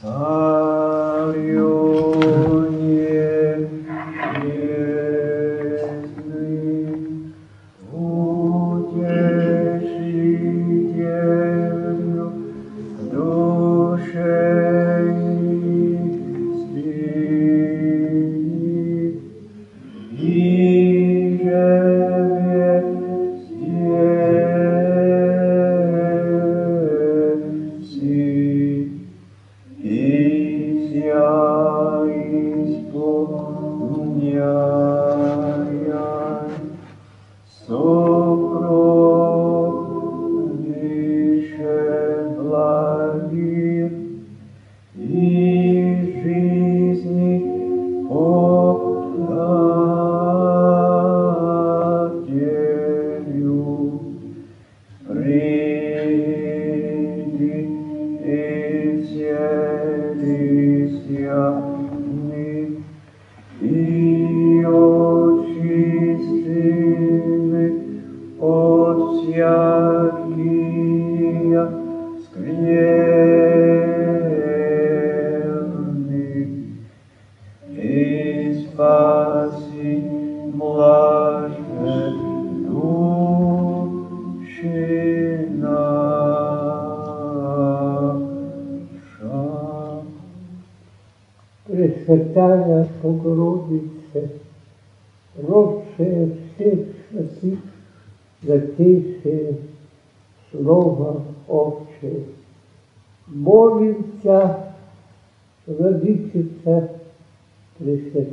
Sario.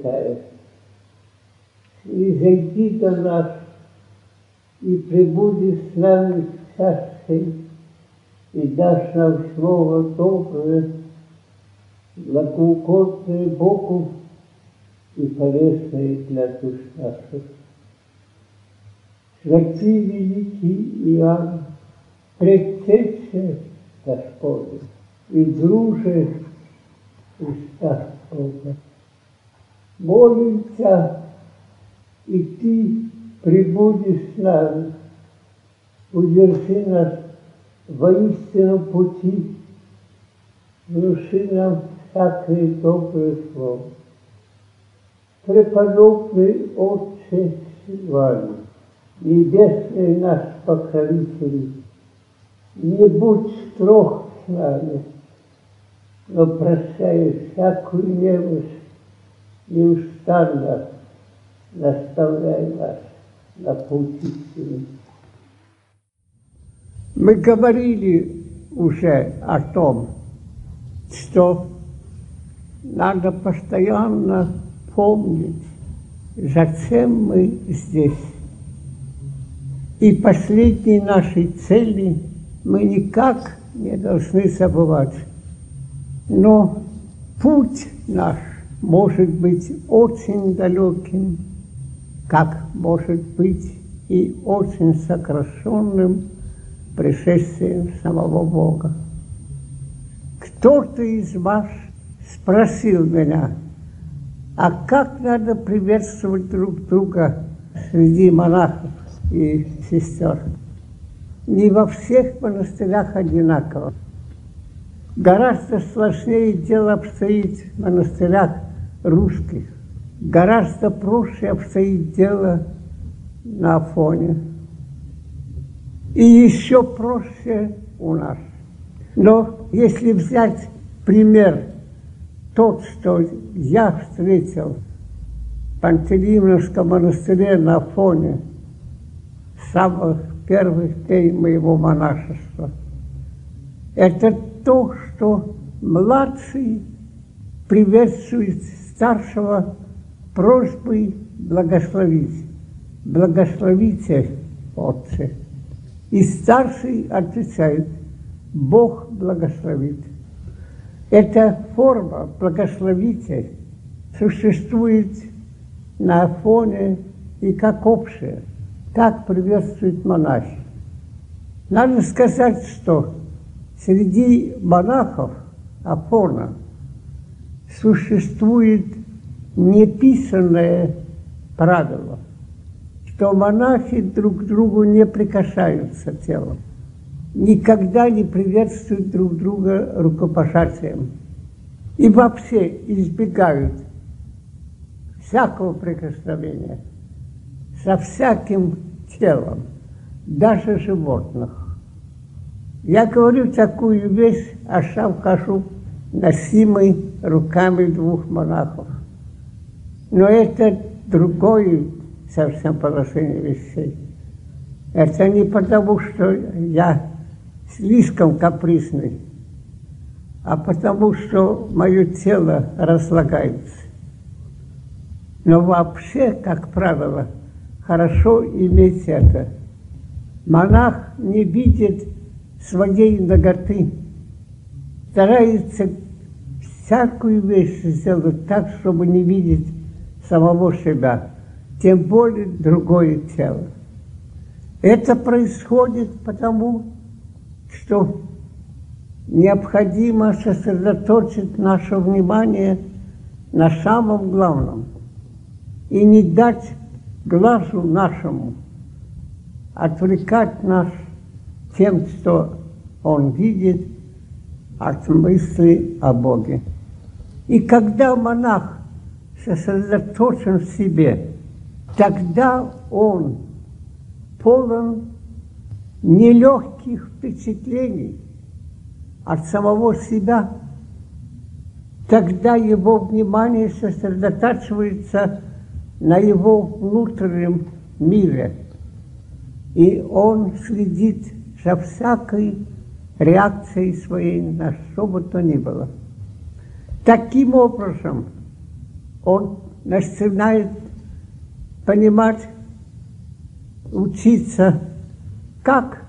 Пресвятая, и зайди до нас, и пребуди с нами в царстве, и дашь нам слово доброе, благоугодное Богу и полезное для душ наших. Святый великий Иоанн, предтече Господа и друже Христа Бога. Молимся, и Ты прибудешь с нами, удержи нас воистину пути, внуши нам всякое доброе слово. Преподобный Отче Сильваний, Небесный наш покровитель, не будь строг с нами, но прощай всякую немощь, неустанно наставляй нас на путь истины. Мы говорили уже о том, что надо постоянно помнить, зачем мы здесь. И последней нашей цели мы никак не должны забывать. Но путь наш может быть очень далеким, как может быть и очень сокращенным пришествием самого Бога. Кто-то из вас спросил меня, а как надо приветствовать друг друга среди монахов и сестер? Не во всех монастырях одинаково. Гораздо сложнее дело обстоит в монастырях русских. Гораздо проще обстоит дело на Афоне. И еще проще у нас. Но если взять пример тот, что я встретил в Пантелеймоновском монастыре на Афоне с самых первых дней моего монашества, это то, что младший приветствует старшего просьбой благословить. Благословите, Отче. И старший отвечает, Бог благословит. Эта форма благословите существует на Афоне и как общая. Так приветствуют монахи. Надо сказать, что среди монахов Афона существует неписанное правило, что монахи друг к другу не прикасаются телом, никогда не приветствуют друг друга рукопожатием. и вообще избегают всякого прикосновения со всяким телом, даже животных. Я говорю такую вещь, а сам хожу носимый руками двух монахов. Но это другое совсем положение вещей. Это не потому, что я слишком капризный, а потому, что мое тело разлагается. Но вообще, как правило, хорошо иметь это. Монах не видит своей ноготы, старается всякую вещь сделать так, чтобы не видеть самого себя, тем более другое тело. Это происходит потому, что необходимо сосредоточить наше внимание на самом главном и не дать глазу нашему отвлекать нас тем, что он видит от мысли о Боге. И когда монах сосредоточен в себе, тогда он полон нелегких впечатлений от самого себя, тогда его внимание сосредотачивается на его внутреннем мире, и он следит за всякой реакцией своей на что бы то ни было. Таким образом, он начинает понимать, учиться, как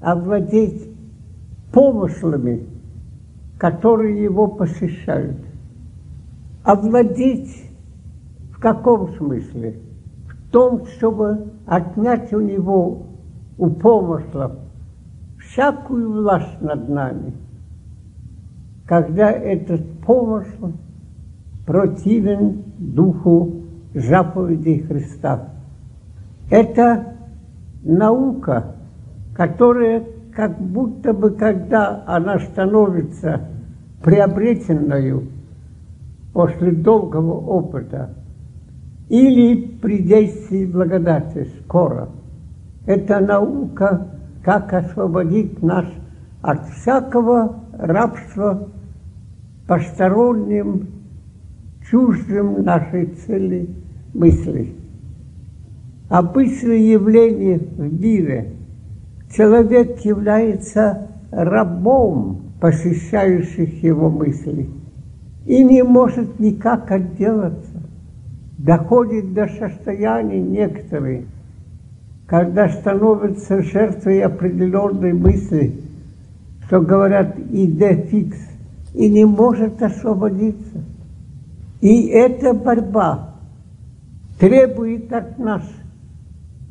овладеть помыслами, которые его посещают. Овладеть в каком смысле? В том, чтобы отнять у него, у помыслов, всякую власть над нами, когда этот помысл противен духу заповедей Христа. Это наука, которая как будто бы, когда она становится приобретенную после долгого опыта, или при действии благодати скоро. Это наука, как освободить нас от всякого рабства посторонним, чуждым нашей цели мыслей. Обычное явление в мире. Человек является рабом посещающих его мыслей и не может никак отделаться доходит до состояния некоторые, когда становятся жертвой определенной мысли, что говорят «иде фикс», и не может освободиться. И эта борьба требует от нас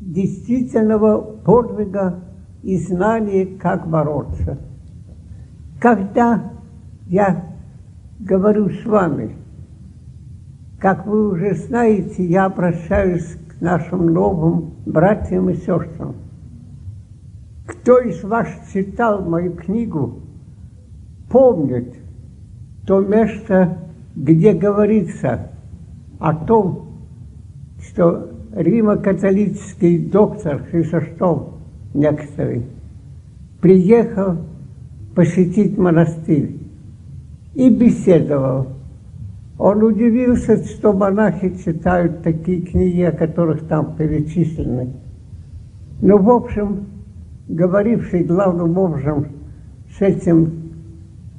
действительного подвига и знания, как бороться. Когда я говорю с вами – как вы уже знаете, я обращаюсь к нашим новым братьям и сестрам. Кто из вас читал мою книгу, помнит то место, где говорится о том, что римо-католический доктор Хрисостом некоторый приехал посетить монастырь и беседовал он удивился, что монахи читают такие книги, о которых там перечислены. Но, в общем, говоривший главным образом с этим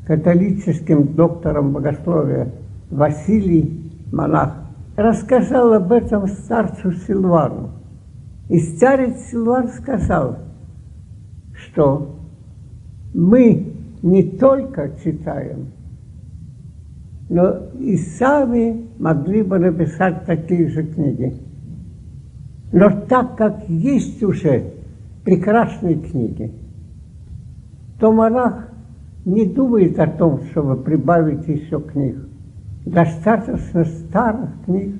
католическим доктором богословия Василий Монах, рассказал об этом старцу Силвану. И старец Силван сказал, что мы не только читаем, но и сами могли бы написать такие же книги. Но так как есть уже прекрасные книги, то монах не думает о том, чтобы прибавить еще книг. Достаточно старых книг.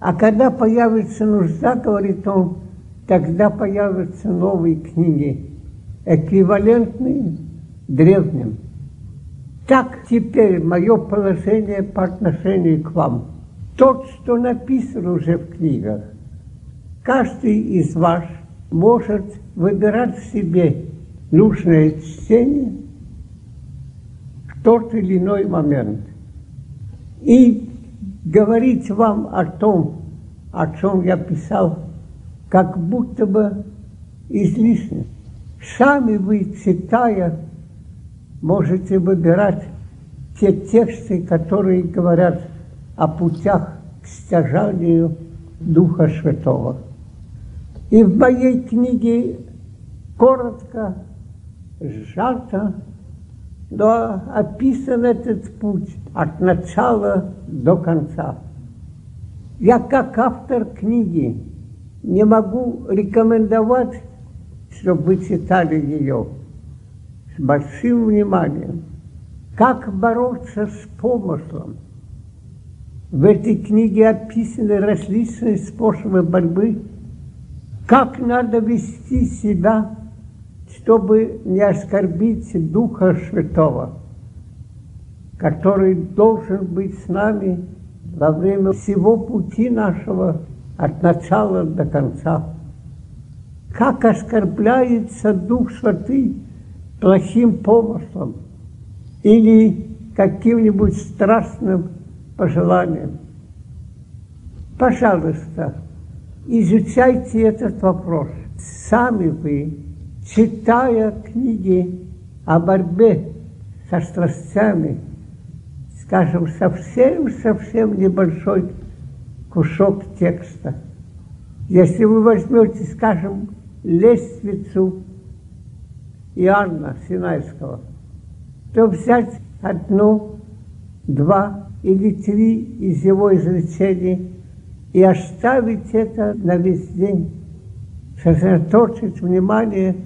А когда появится нужда, говорит он, тогда появятся новые книги, эквивалентные древним. Так теперь мое положение по отношению к вам. Тот, что написано уже в книгах, каждый из вас может выбирать себе нужное чтение тот или иной момент и говорить вам о том, о чем я писал, как будто бы излишне. Сами вы, читая, можете выбирать те тексты, которые говорят о путях к стяжанию Духа Святого. И в моей книге коротко, сжато, но описан этот путь от начала до конца. Я как автор книги не могу рекомендовать, чтобы вы читали ее с большим вниманием. Как бороться с помыслом? В этой книге описаны различные способы борьбы, как надо вести себя, чтобы не оскорбить Духа Святого, который должен быть с нами во время всего пути нашего от начала до конца. Как оскорбляется Дух Святый плохим помыслом или каким-нибудь страстным пожеланием. Пожалуйста, изучайте этот вопрос. Сами вы, читая книги о борьбе со страстями, скажем, совсем-совсем небольшой кусок текста. Если вы возьмете, скажем, лестницу Иоанна Синайского, то взять одно, два или три из его изречений и оставить это на весь день, сосредоточить внимание,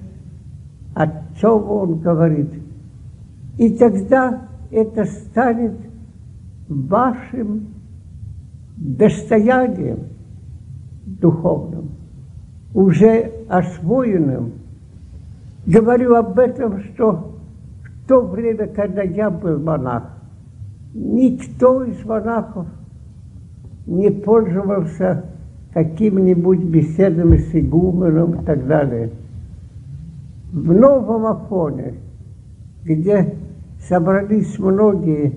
о чем он говорит. И тогда это станет вашим достоянием духовным, уже освоенным. Говорю об этом, что в то время, когда я был монах, никто из монахов не пользовался какими-нибудь беседами с игуменом и так далее. В Новом Афоне, где собрались многие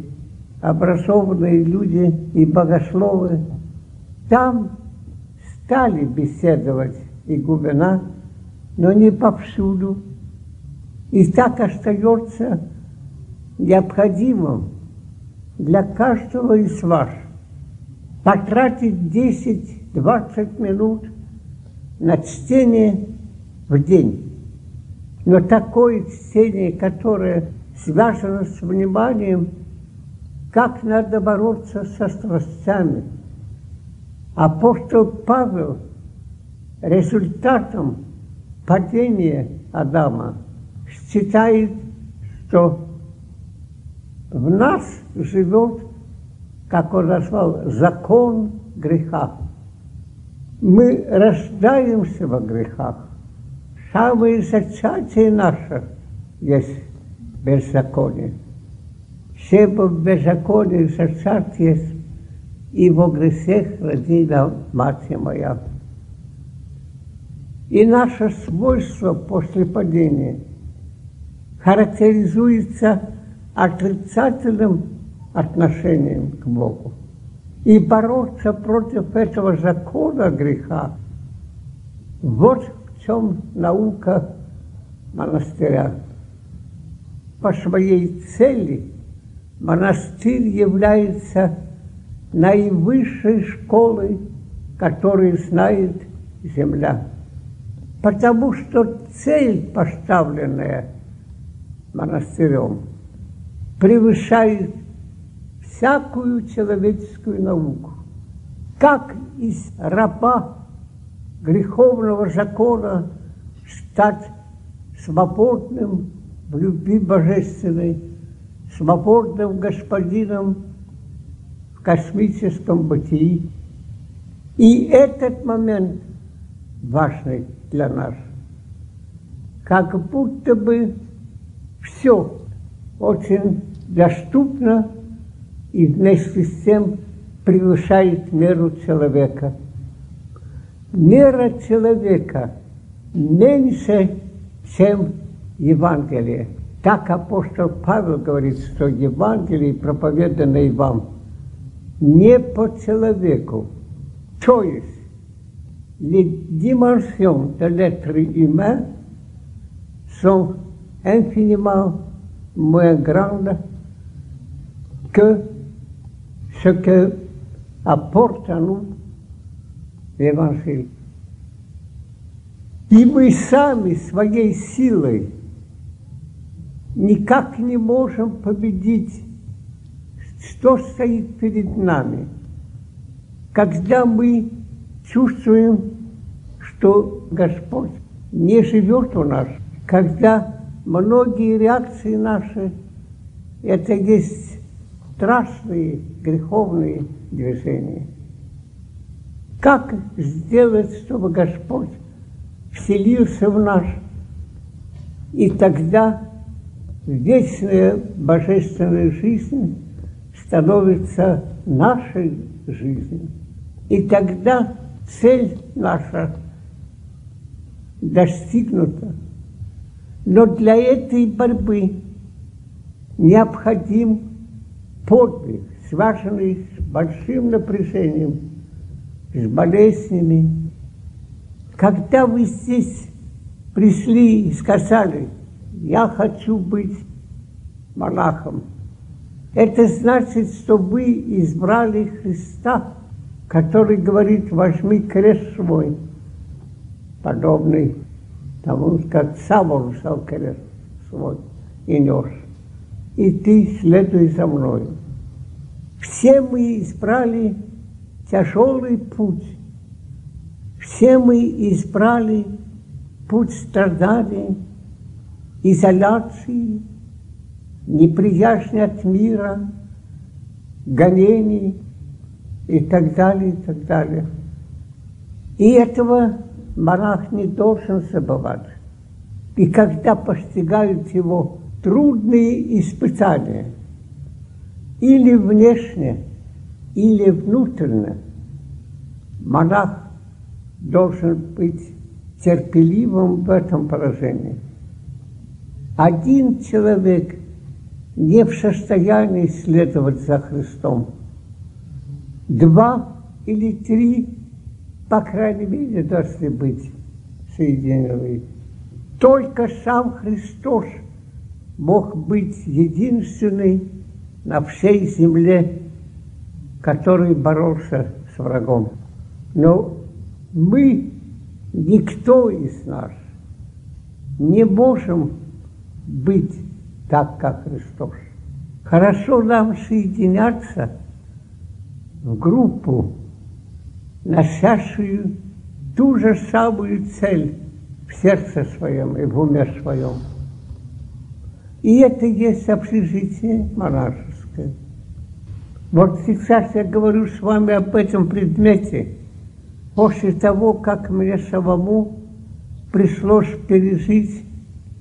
образованные люди и богословы, там стали беседовать игумена, но не повсюду. И так остается необходимым для каждого из вас потратить 10-20 минут на чтение в день. Но такое чтение, которое связано с вниманием, как надо бороться со страстями. Апостол Павел результатом падения Адама считает, что в нас живет, как он назвал, закон греха. Мы рождаемся во грехах. Самое зачатие наше есть беззаконие. Все в беззаконии зачат есть, и во грехах родила мать моя. И наше свойство после падения характеризуется отрицательным отношением к Богу. И бороться против этого закона греха, вот чем наука монастыря. По своей цели монастырь является наивысшей школой, которую знает земля. Потому что цель, поставленная монастырем, превышает всякую человеческую науку. Как из раба греховного закона стать свободным в любви божественной, свободным господином в космическом бытии. И этот момент важный для нас. Как будто бы все очень доступно и вместе с тем превышает меру человека. Мера человека меньше, чем Евангелие. Так апостол Павел говорит, что Евангелие, проповеданное вам, не по человеку. То есть, les dimensions de l'être humain sont infiniment moins grandes que ce que apporte à nous l'Évangile. И мы сами своей силой никак не можем победить, что стоит перед нами. Когда мы чувствуем, что Господь не живет у нас, когда многие реакции наши, это есть страшные греховные движения. Как сделать, чтобы Господь вселился в нас, и тогда вечная божественная жизнь становится нашей жизнью. И тогда цель наша достигнута. Но для этой борьбы необходим подвиг, связанный с большим напряжением, с болезнями. Когда вы здесь пришли и сказали, я хочу быть монахом, это значит, что вы избрали Христа, который говорит, возьми крест свой, подобный тому, как Савол взял крест свой и нес. И ты следуй за мной. Все мы избрали тяжелый путь. Все мы избрали путь страданий, изоляции, неприязни от мира, гонений и так далее, и так далее. И этого монах не должен забывать. И когда постигают его трудные испытания, или внешне, или внутренне, монах должен быть терпеливым в этом положении. Один человек не в состоянии следовать за Христом. Два или три, по крайней мере, должны быть соединены. Только сам Христос мог быть единственный на всей земле, который боролся с врагом. Но мы, никто из нас, не можем быть так, как Христос. Хорошо нам соединяться в группу, носящую ту же самую цель в сердце своем и в уме своем. И это есть общежитие монашеское. Вот сейчас я говорю с вами об этом предмете после того, как мне самому пришлось пережить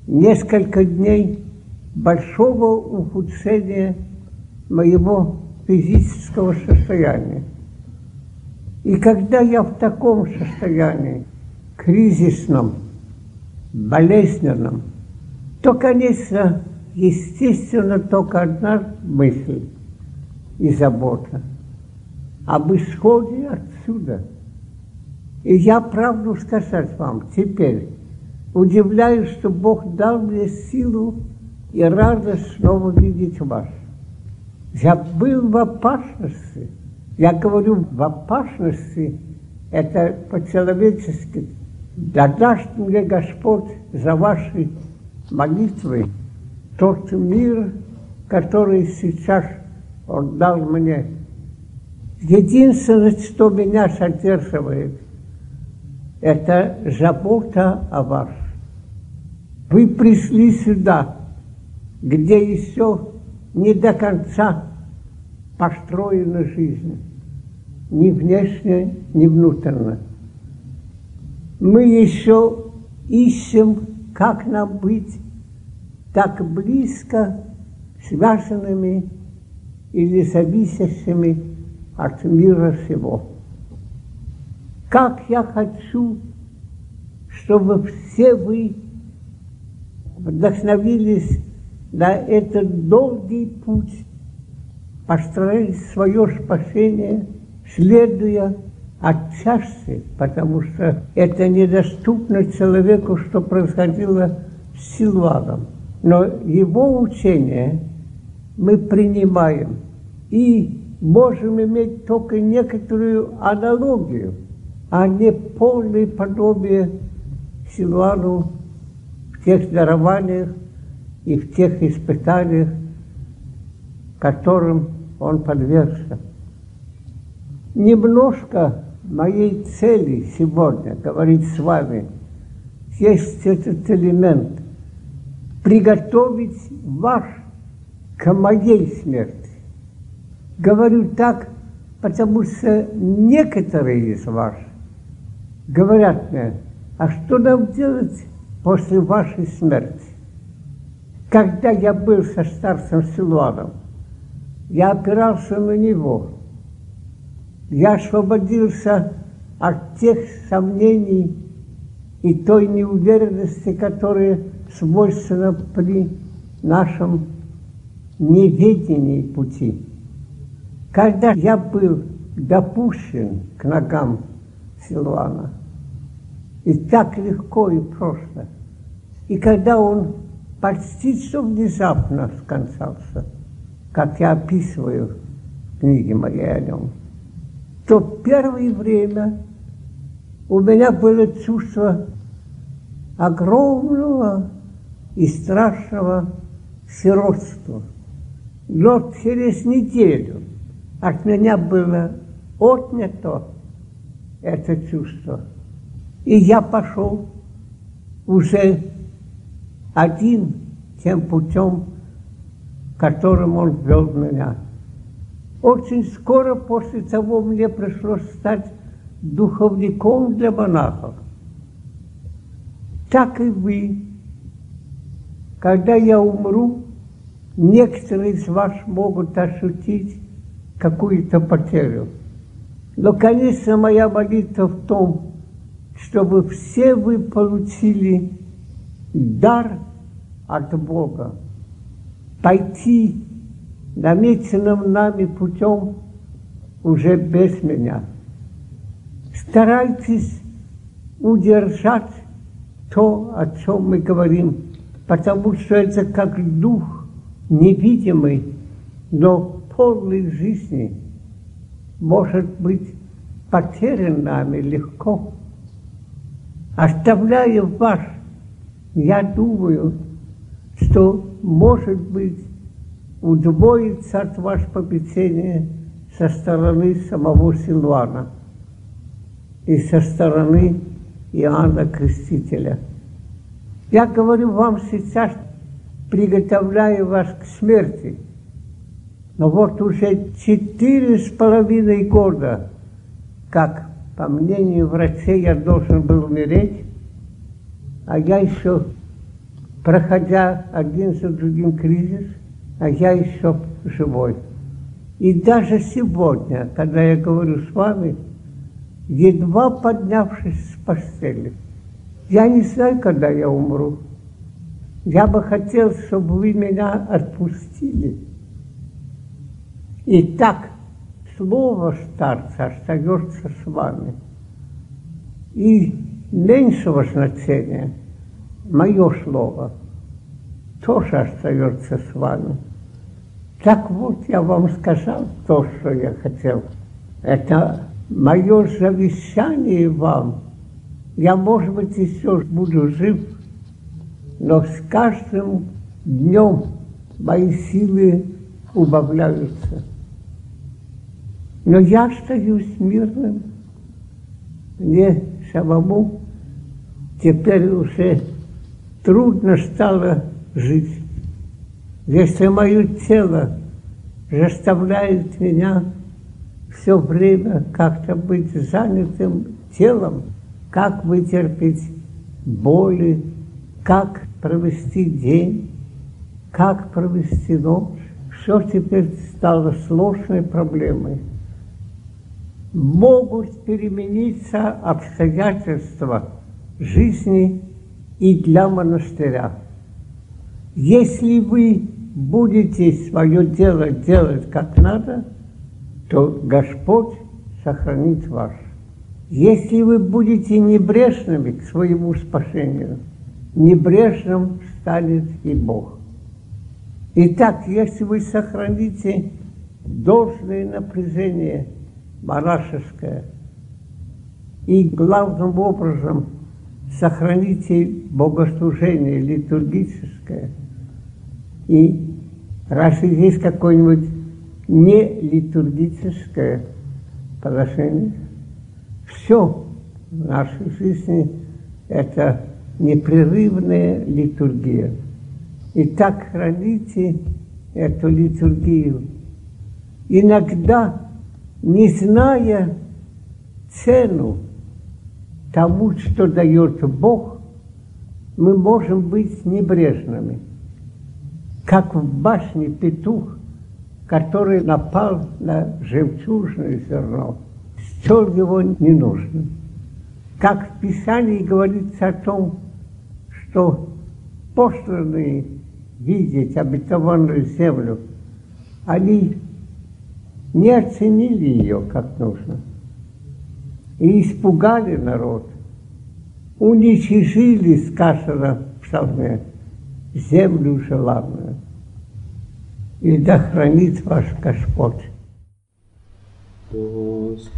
несколько дней большого ухудшения моего физического состояния. И когда я в таком состоянии, кризисном, болезненном, то, конечно, естественно, только одна мысль и забота об исходе отсюда. И я правду сказать вам теперь, удивляюсь, что Бог дал мне силу и радость снова видеть вас. Я был в опасности. Я говорю в опасности, это по-человечески. Да даст мне Господь за ваши молитвы тот мир, который сейчас Он дал мне. Единственное, что меня содерживает, это забота о вас. Вы пришли сюда, где еще не до конца построена жизнь, ни внешне, ни внутренне. Мы еще ищем, как нам быть так близко связанными или зависящими от мира всего. Как я хочу, чтобы все вы вдохновились на этот долгий путь, построили свое спасение, следуя отчасти, потому что это недоступно человеку, что происходило с Силуаном. Но его учение мы принимаем и можем иметь только некоторую аналогию, а не полное подобие Силуану в тех дарованиях и в тех испытаниях, которым он подвергся. Немножко моей цели сегодня говорить с вами есть этот элемент – приготовить вас к моей смерти. Говорю так, потому что некоторые из вас говорят мне, а что нам делать после вашей смерти? Когда я был со старцем Силуаном, я опирался на него. Я освободился от тех сомнений и той неуверенности, которые свойственны при нашем неведении пути. Когда я был допущен к ногам Силуана, и так легко и просто, и когда он почти что внезапно скончался, как я описываю в книге моей о нем, то первое время у меня было чувство огромного и страшного сиротства. Но через неделю от меня было отнято это чувство. И я пошел уже один тем путем, которым он ввел меня. Очень скоро после того мне пришлось стать духовником для монахов. Так и вы. Когда я умру, некоторые из вас могут ощутить какую-то потерю. Но, конечно, моя молитва в том, чтобы все вы получили дар от Бога, пойти намеченным нами путем уже без меня. Старайтесь удержать то, о чем мы говорим, потому что это как дух невидимый, но полной жизни может быть потерян нами легко. Оставляя вас, я думаю, что, может быть, удвоится от вас попечение со стороны самого Силуана и со стороны Иоанна Крестителя. Я говорю вам сейчас, приготовляю вас к смерти – но вот уже четыре с половиной года, как, по мнению врачей, я должен был умереть, а я еще, проходя один за другим кризис, а я еще живой. И даже сегодня, когда я говорю с вами, едва поднявшись с постели, я не знаю, когда я умру. Я бы хотел, чтобы вы меня отпустили. И так слово старца остается с вами. И меньшего значения мое слово тоже остается с вами. Так вот, я вам сказал то, что я хотел. Это мое завещание вам. Я, может быть, еще буду жив, но с каждым днем мои силы убавляются. Но я остаюсь мирным. Мне самому теперь уже трудно стало жить. Если мое тело заставляет меня все время как-то быть занятым телом, как вытерпеть боли, как провести день, как провести ночь, все теперь стало сложной проблемой. Могут перемениться обстоятельства жизни и для монастыря. Если вы будете свое дело делать как надо, то Господь сохранит вас. Если вы будете небрежными к своему спасению, небрежным станет и Бог. Итак, если вы сохраните должное напряжение монашеское и главным образом сохраните богослужение литургическое, и раз есть какое-нибудь не литургическое положение, все в нашей жизни это непрерывная литургия. И так храните эту литургию. Иногда, не зная цену тому, что дает Бог, мы можем быть небрежными. Как в башне петух, который напал на жемчужное зерно, счел его ненужным. Как в Писании говорится о том, что посланные видеть обетованную землю, они не оценили ее как нужно и испугали народ, уничижили, сказано в псалме, землю желанную. И да хранит ваш Господь. Господь